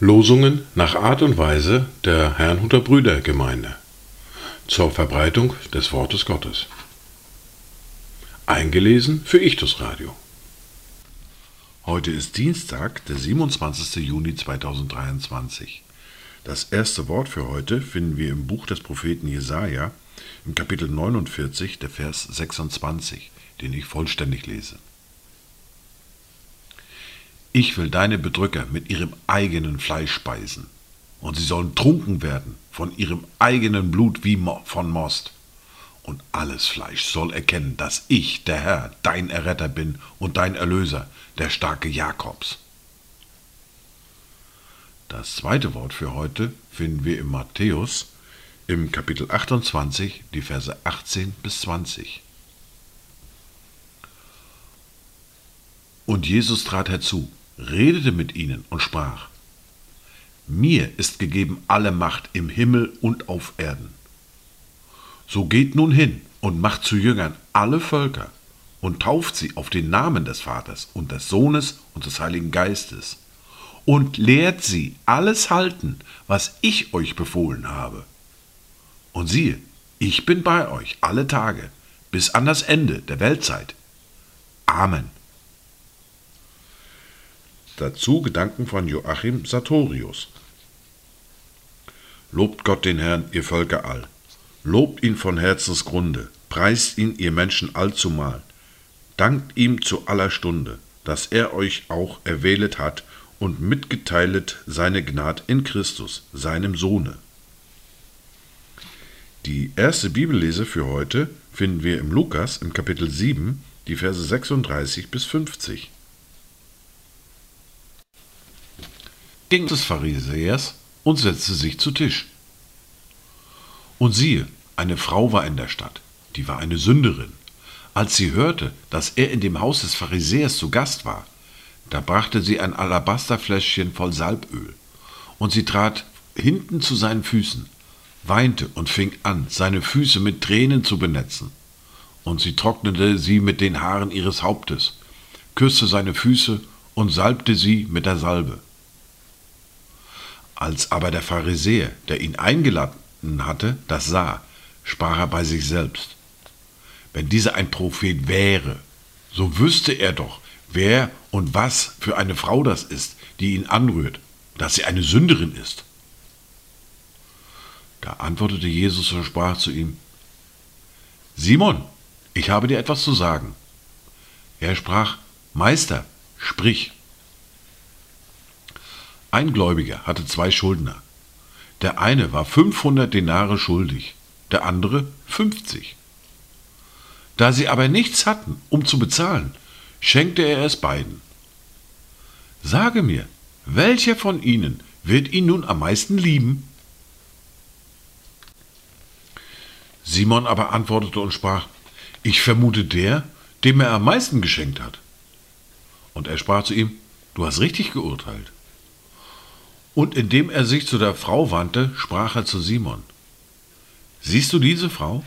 Losungen nach Art und Weise der Herrnhuter Brüdergemeinde zur Verbreitung des Wortes Gottes. Eingelesen für Ichtus Radio. Heute ist Dienstag, der 27. Juni 2023. Das erste Wort für heute finden wir im Buch des Propheten Jesaja, im Kapitel 49, der Vers 26, den ich vollständig lese. Ich will deine Bedrücker mit ihrem eigenen Fleisch speisen, und sie sollen trunken werden von ihrem eigenen Blut wie von Most. Und alles Fleisch soll erkennen, dass ich, der Herr, dein Erretter bin und dein Erlöser, der starke Jakobs. Das zweite Wort für heute finden wir im Matthäus im Kapitel 28, die Verse 18 bis 20. Und Jesus trat herzu redete mit ihnen und sprach, Mir ist gegeben alle Macht im Himmel und auf Erden. So geht nun hin und macht zu Jüngern alle Völker und tauft sie auf den Namen des Vaters und des Sohnes und des Heiligen Geistes und lehrt sie alles halten, was ich euch befohlen habe. Und siehe, ich bin bei euch alle Tage bis an das Ende der Weltzeit. Amen. Dazu Gedanken von Joachim Sartorius. Lobt Gott den Herrn, ihr Völker all. Lobt ihn von Herzensgrunde. Preist ihn, ihr Menschen allzumal. Dankt ihm zu aller Stunde, dass er euch auch erwählet hat und mitgeteilet seine Gnad in Christus, seinem Sohne. Die erste Bibellese für heute finden wir im Lukas im Kapitel 7, die Verse 36 bis 50. ging des Pharisäers und setzte sich zu Tisch. Und siehe, eine Frau war in der Stadt, die war eine Sünderin. Als sie hörte, dass er in dem Haus des Pharisäers zu Gast war, da brachte sie ein Alabasterfläschchen voll Salböl, und sie trat hinten zu seinen Füßen, weinte und fing an, seine Füße mit Tränen zu benetzen. Und sie trocknete sie mit den Haaren ihres Hauptes, küsste seine Füße und salbte sie mit der Salbe. Als aber der Pharisäer, der ihn eingeladen hatte, das sah, sprach er bei sich selbst. Wenn dieser ein Prophet wäre, so wüsste er doch, wer und was für eine Frau das ist, die ihn anrührt, dass sie eine Sünderin ist. Da antwortete Jesus und sprach zu ihm, Simon, ich habe dir etwas zu sagen. Er sprach, Meister, sprich. Ein Gläubiger hatte zwei Schuldner. Der eine war 500 Denare schuldig, der andere 50. Da sie aber nichts hatten, um zu bezahlen, schenkte er es beiden. Sage mir, welcher von ihnen wird ihn nun am meisten lieben? Simon aber antwortete und sprach, ich vermute der, dem er am meisten geschenkt hat. Und er sprach zu ihm, du hast richtig geurteilt. Und indem er sich zu der Frau wandte, sprach er zu Simon, Siehst du diese Frau?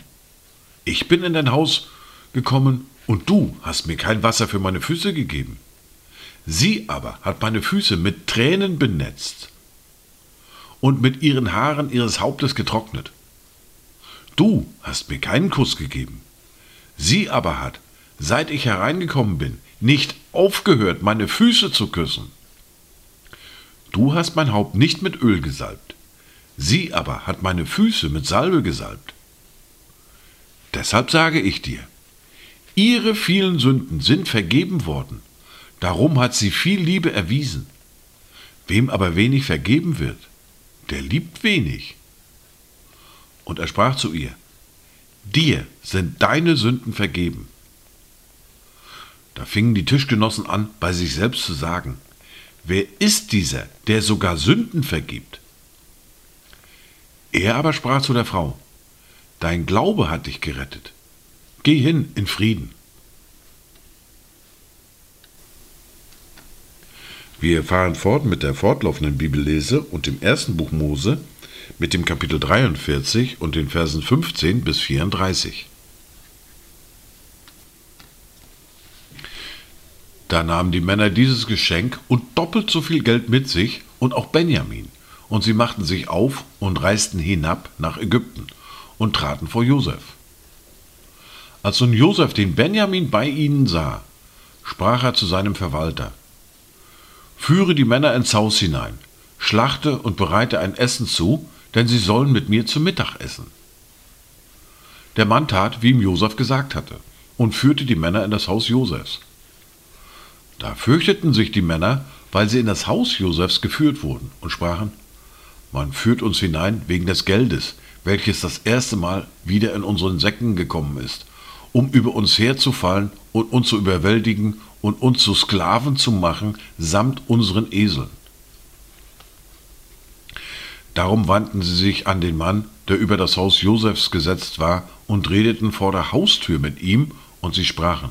Ich bin in dein Haus gekommen, und du hast mir kein Wasser für meine Füße gegeben. Sie aber hat meine Füße mit Tränen benetzt und mit ihren Haaren ihres Hauptes getrocknet. Du hast mir keinen Kuss gegeben. Sie aber hat, seit ich hereingekommen bin, nicht aufgehört, meine Füße zu küssen. Du hast mein Haupt nicht mit Öl gesalbt, sie aber hat meine Füße mit Salbe gesalbt. Deshalb sage ich dir, ihre vielen Sünden sind vergeben worden, darum hat sie viel Liebe erwiesen. Wem aber wenig vergeben wird, der liebt wenig. Und er sprach zu ihr, dir sind deine Sünden vergeben. Da fingen die Tischgenossen an, bei sich selbst zu sagen, Wer ist dieser, der sogar Sünden vergibt? Er aber sprach zu der Frau, Dein Glaube hat dich gerettet. Geh hin in Frieden. Wir fahren fort mit der fortlaufenden Bibellese und dem ersten Buch Mose mit dem Kapitel 43 und den Versen 15 bis 34. Da nahmen die Männer dieses Geschenk und doppelt so viel Geld mit sich und auch Benjamin, und sie machten sich auf und reisten hinab nach Ägypten und traten vor Josef. Als nun Josef den Benjamin bei ihnen sah, sprach er zu seinem Verwalter, Führe die Männer ins Haus hinein, schlachte und bereite ein Essen zu, denn sie sollen mit mir zu Mittag essen. Der Mann tat, wie ihm Josef gesagt hatte, und führte die Männer in das Haus Josefs. Da fürchteten sich die Männer, weil sie in das Haus Josefs geführt wurden, und sprachen, Man führt uns hinein wegen des Geldes, welches das erste Mal wieder in unseren Säcken gekommen ist, um über uns herzufallen und uns zu überwältigen und uns zu Sklaven zu machen, samt unseren Eseln. Darum wandten sie sich an den Mann, der über das Haus Josefs gesetzt war, und redeten vor der Haustür mit ihm, und sie sprachen,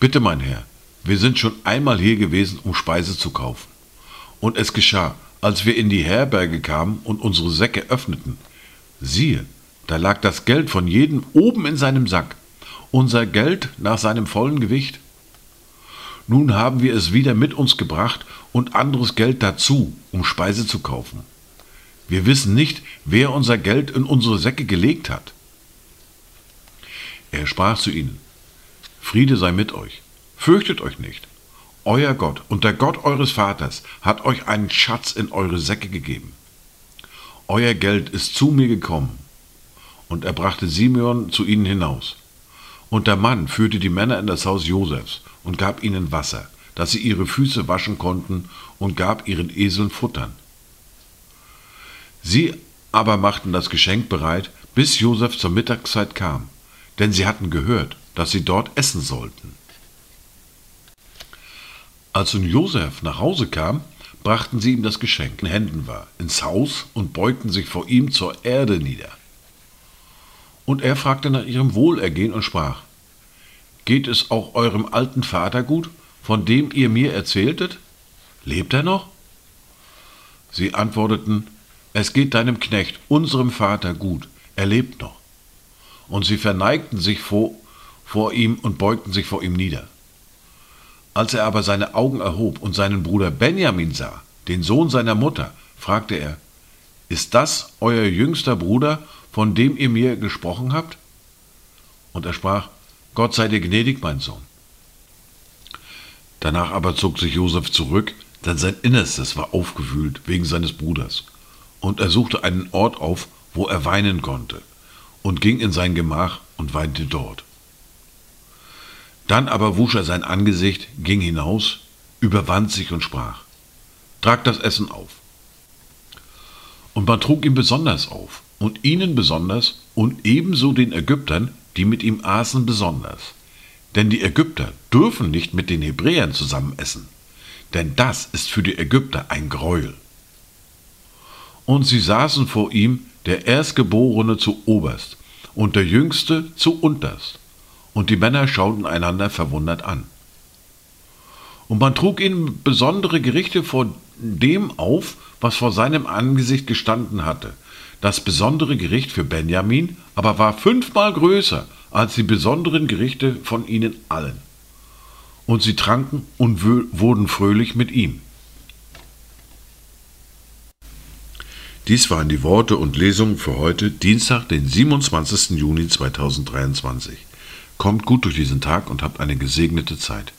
Bitte, mein Herr, wir sind schon einmal hier gewesen, um Speise zu kaufen. Und es geschah, als wir in die Herberge kamen und unsere Säcke öffneten, siehe, da lag das Geld von jedem oben in seinem Sack, unser Geld nach seinem vollen Gewicht. Nun haben wir es wieder mit uns gebracht und anderes Geld dazu, um Speise zu kaufen. Wir wissen nicht, wer unser Geld in unsere Säcke gelegt hat. Er sprach zu ihnen, Friede sei mit euch, fürchtet euch nicht. Euer Gott und der Gott eures Vaters hat euch einen Schatz in eure Säcke gegeben. Euer Geld ist zu mir gekommen. Und er brachte Simeon zu ihnen hinaus. Und der Mann führte die Männer in das Haus Josefs und gab ihnen Wasser, dass sie ihre Füße waschen konnten, und gab ihren Eseln Futtern. Sie aber machten das Geschenk bereit, bis Josef zur Mittagszeit kam, denn sie hatten gehört, dass sie dort essen sollten. Als nun Josef nach Hause kam, brachten sie ihm das Geschenk in Händen war, ins Haus und beugten sich vor ihm zur Erde nieder. Und er fragte nach ihrem Wohlergehen und sprach, Geht es auch eurem alten Vater gut, von dem ihr mir erzähltet? Lebt er noch? Sie antworteten, Es geht deinem Knecht, unserem Vater, gut, er lebt noch. Und sie verneigten sich vor, vor ihm und beugten sich vor ihm nieder. Als er aber seine Augen erhob und seinen Bruder Benjamin sah, den Sohn seiner Mutter, fragte er, Ist das euer jüngster Bruder, von dem ihr mir gesprochen habt? Und er sprach, Gott sei dir gnädig, mein Sohn. Danach aber zog sich Josef zurück, denn sein Innerstes war aufgewühlt wegen seines Bruders. Und er suchte einen Ort auf, wo er weinen konnte, und ging in sein Gemach und weinte dort. Dann aber wusch er sein Angesicht, ging hinaus, überwand sich und sprach, Trag das Essen auf. Und man trug ihm besonders auf, und ihnen besonders, und ebenso den Ägyptern, die mit ihm aßen besonders. Denn die Ägypter dürfen nicht mit den Hebräern zusammen essen, denn das ist für die Ägypter ein Greuel. Und sie saßen vor ihm, der Erstgeborene zu oberst und der Jüngste zu unterst, und die Männer schauten einander verwundert an. Und man trug ihnen besondere Gerichte vor dem auf, was vor seinem Angesicht gestanden hatte, das besondere Gericht für Benjamin aber war fünfmal größer als die besonderen Gerichte von ihnen allen. Und sie tranken und wurden fröhlich mit ihm. Dies waren die Worte und Lesungen für heute, Dienstag, den 27. Juni 2023. Kommt gut durch diesen Tag und habt eine gesegnete Zeit.